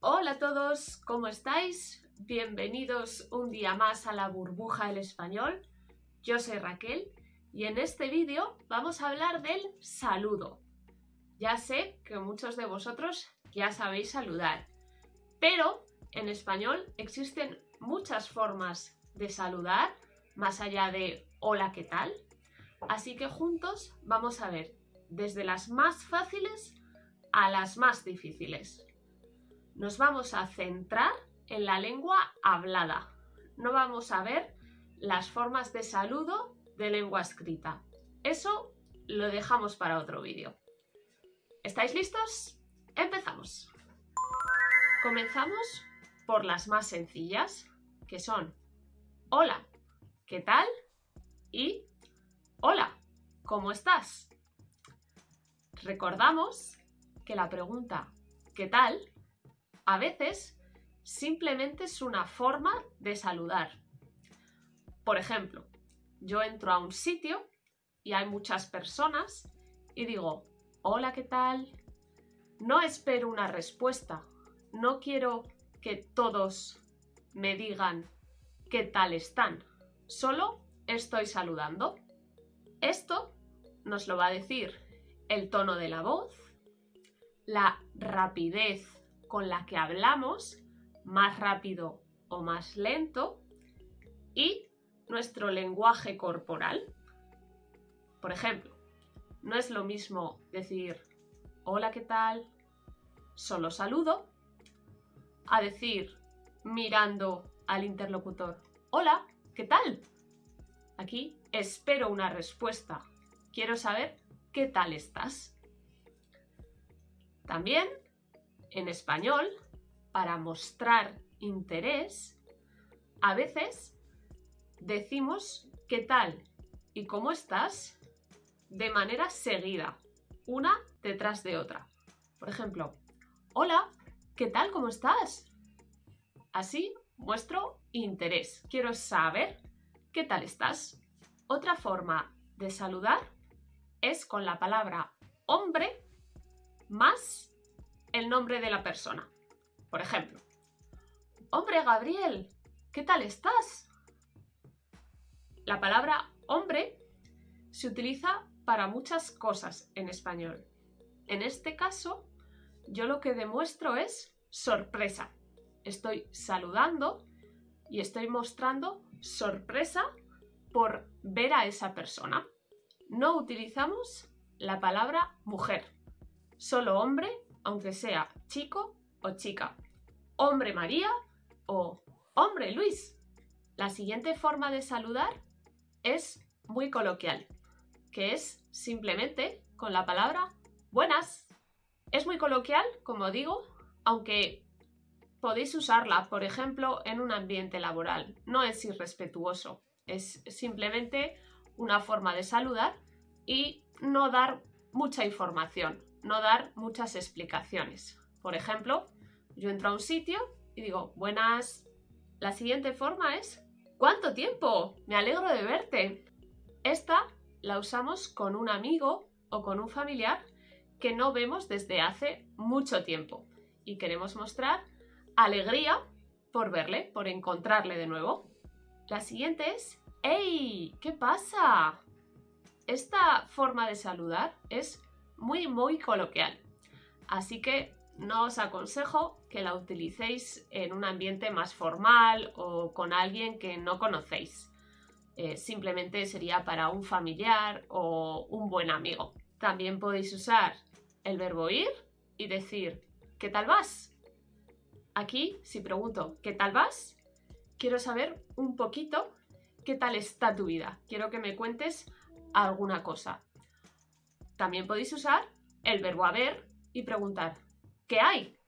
Hola a todos, ¿cómo estáis? Bienvenidos un día más a la burbuja del español. Yo soy Raquel y en este vídeo vamos a hablar del saludo. Ya sé que muchos de vosotros ya sabéis saludar, pero en español existen muchas formas de saludar, más allá de hola, ¿qué tal? Así que juntos vamos a ver desde las más fáciles a las más difíciles nos vamos a centrar en la lengua hablada. No vamos a ver las formas de saludo de lengua escrita. Eso lo dejamos para otro vídeo. ¿Estáis listos? Empezamos. Comenzamos por las más sencillas, que son hola, ¿qué tal? y hola, ¿cómo estás? Recordamos que la pregunta ¿qué tal? A veces simplemente es una forma de saludar. Por ejemplo, yo entro a un sitio y hay muchas personas y digo, hola, ¿qué tal? No espero una respuesta. No quiero que todos me digan qué tal están. Solo estoy saludando. Esto nos lo va a decir el tono de la voz, la rapidez con la que hablamos, más rápido o más lento, y nuestro lenguaje corporal. Por ejemplo, no es lo mismo decir hola, ¿qué tal? Solo saludo, a decir mirando al interlocutor hola, ¿qué tal? Aquí espero una respuesta. Quiero saber qué tal estás. También en español, para mostrar interés, a veces decimos qué tal y cómo estás de manera seguida, una detrás de otra. Por ejemplo, hola, ¿qué tal? ¿Cómo estás? Así muestro interés. Quiero saber qué tal estás. Otra forma de saludar es con la palabra hombre más el nombre de la persona. Por ejemplo, hombre Gabriel, ¿qué tal estás? La palabra hombre se utiliza para muchas cosas en español. En este caso, yo lo que demuestro es sorpresa. Estoy saludando y estoy mostrando sorpresa por ver a esa persona. No utilizamos la palabra mujer, solo hombre aunque sea chico o chica, hombre María o hombre Luis. La siguiente forma de saludar es muy coloquial, que es simplemente con la palabra buenas. Es muy coloquial, como digo, aunque podéis usarla, por ejemplo, en un ambiente laboral. No es irrespetuoso, es simplemente una forma de saludar y no dar mucha información no dar muchas explicaciones. Por ejemplo, yo entro a un sitio y digo, buenas. La siguiente forma es, ¿cuánto tiempo? Me alegro de verte. Esta la usamos con un amigo o con un familiar que no vemos desde hace mucho tiempo y queremos mostrar alegría por verle, por encontrarle de nuevo. La siguiente es, ¡Hey! ¿Qué pasa? Esta forma de saludar es muy, muy coloquial. Así que no os aconsejo que la utilicéis en un ambiente más formal o con alguien que no conocéis. Eh, simplemente sería para un familiar o un buen amigo. También podéis usar el verbo ir y decir ¿qué tal vas? Aquí, si pregunto ¿qué tal vas? Quiero saber un poquito qué tal está tu vida. Quiero que me cuentes alguna cosa. También podéis usar el verbo haber y preguntar ¿qué hay?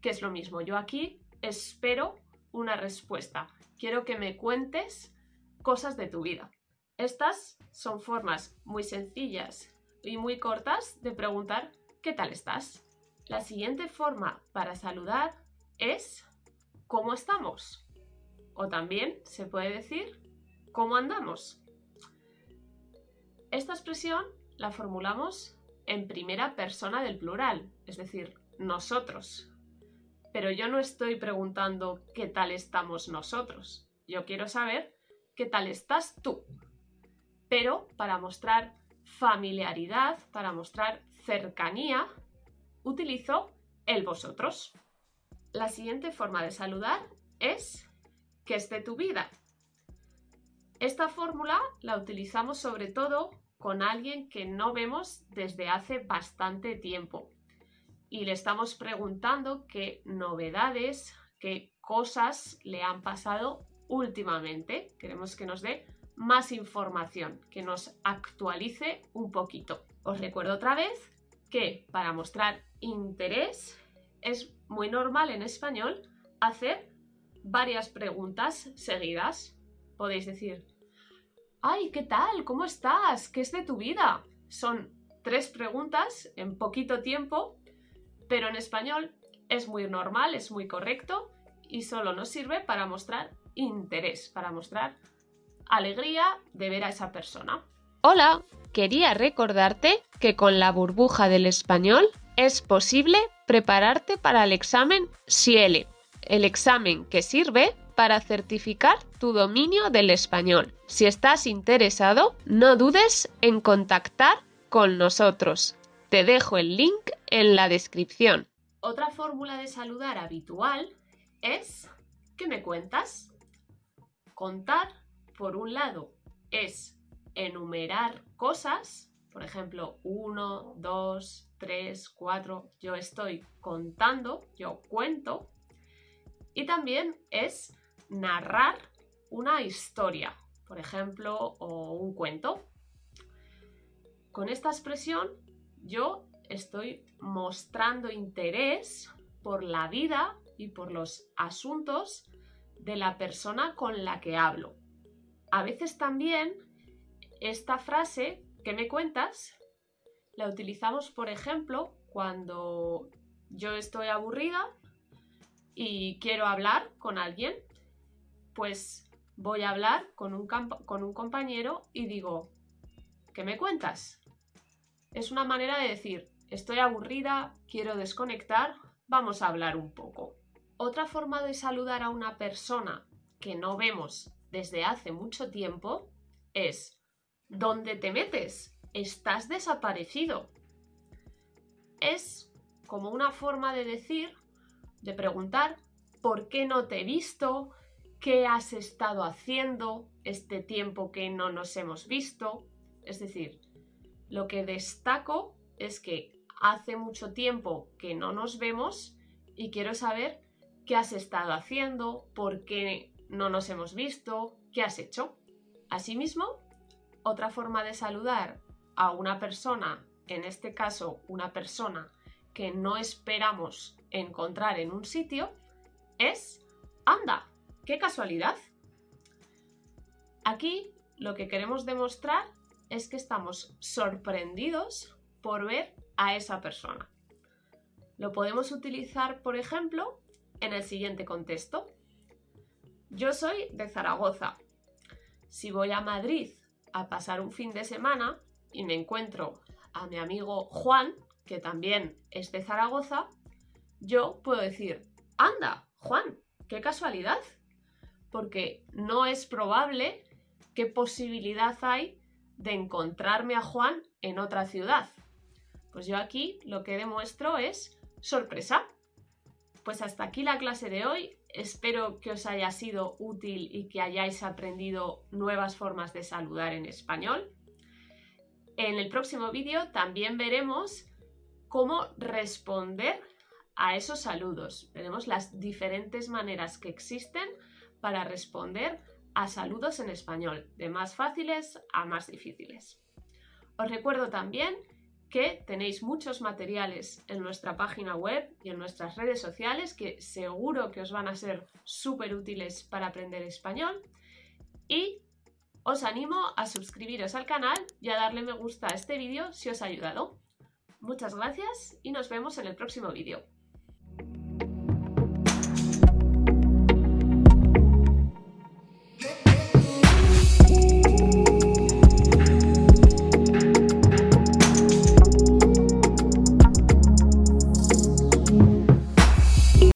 Que es lo mismo. Yo aquí espero una respuesta. Quiero que me cuentes cosas de tu vida. Estas son formas muy sencillas y muy cortas de preguntar ¿qué tal estás? La siguiente forma para saludar es ¿cómo estamos? O también se puede decir ¿cómo andamos? Esta expresión la formulamos en primera persona del plural, es decir, nosotros. Pero yo no estoy preguntando qué tal estamos nosotros. Yo quiero saber qué tal estás tú. Pero para mostrar familiaridad, para mostrar cercanía, utilizo el vosotros. La siguiente forma de saludar es que es de tu vida. Esta fórmula la utilizamos sobre todo con alguien que no vemos desde hace bastante tiempo y le estamos preguntando qué novedades, qué cosas le han pasado últimamente. Queremos que nos dé más información, que nos actualice un poquito. Os recuerdo otra vez que para mostrar interés es muy normal en español hacer varias preguntas seguidas. Podéis decir, ¡ay, qué tal! ¿Cómo estás? ¿Qué es de tu vida? Son tres preguntas en poquito tiempo, pero en español es muy normal, es muy correcto y solo nos sirve para mostrar interés, para mostrar alegría de ver a esa persona. Hola, quería recordarte que con la burbuja del español es posible prepararte para el examen SIELE, el examen que sirve para certificar tu dominio del español. Si estás interesado, no dudes en contactar con nosotros. Te dejo el link en la descripción. Otra fórmula de saludar habitual es ¿qué me cuentas? Contar, por un lado, es enumerar cosas, por ejemplo, 1, 2, 3, 4, yo estoy contando, yo cuento, y también es narrar una historia, por ejemplo, o un cuento. Con esta expresión yo estoy mostrando interés por la vida y por los asuntos de la persona con la que hablo. A veces también esta frase que me cuentas la utilizamos, por ejemplo, cuando yo estoy aburrida y quiero hablar con alguien, pues voy a hablar con un, con un compañero y digo, ¿qué me cuentas? Es una manera de decir, estoy aburrida, quiero desconectar, vamos a hablar un poco. Otra forma de saludar a una persona que no vemos desde hace mucho tiempo es, ¿dónde te metes? Estás desaparecido. Es como una forma de decir de preguntar por qué no te he visto, qué has estado haciendo este tiempo que no nos hemos visto. Es decir, lo que destaco es que hace mucho tiempo que no nos vemos y quiero saber qué has estado haciendo, por qué no nos hemos visto, qué has hecho. Asimismo, otra forma de saludar a una persona, en este caso una persona que no esperamos encontrar en un sitio es, anda, qué casualidad. Aquí lo que queremos demostrar es que estamos sorprendidos por ver a esa persona. Lo podemos utilizar, por ejemplo, en el siguiente contexto. Yo soy de Zaragoza. Si voy a Madrid a pasar un fin de semana y me encuentro a mi amigo Juan, que también es de Zaragoza, yo puedo decir, anda, Juan, qué casualidad. Porque no es probable qué posibilidad hay de encontrarme a Juan en otra ciudad. Pues yo aquí lo que demuestro es sorpresa. Pues hasta aquí la clase de hoy. Espero que os haya sido útil y que hayáis aprendido nuevas formas de saludar en español. En el próximo vídeo también veremos cómo responder a esos saludos. Veremos las diferentes maneras que existen para responder a saludos en español, de más fáciles a más difíciles. Os recuerdo también que tenéis muchos materiales en nuestra página web y en nuestras redes sociales que seguro que os van a ser súper útiles para aprender español. Y os animo a suscribiros al canal y a darle me gusta a este vídeo si os ha ayudado. Muchas gracias y nos vemos en el próximo vídeo.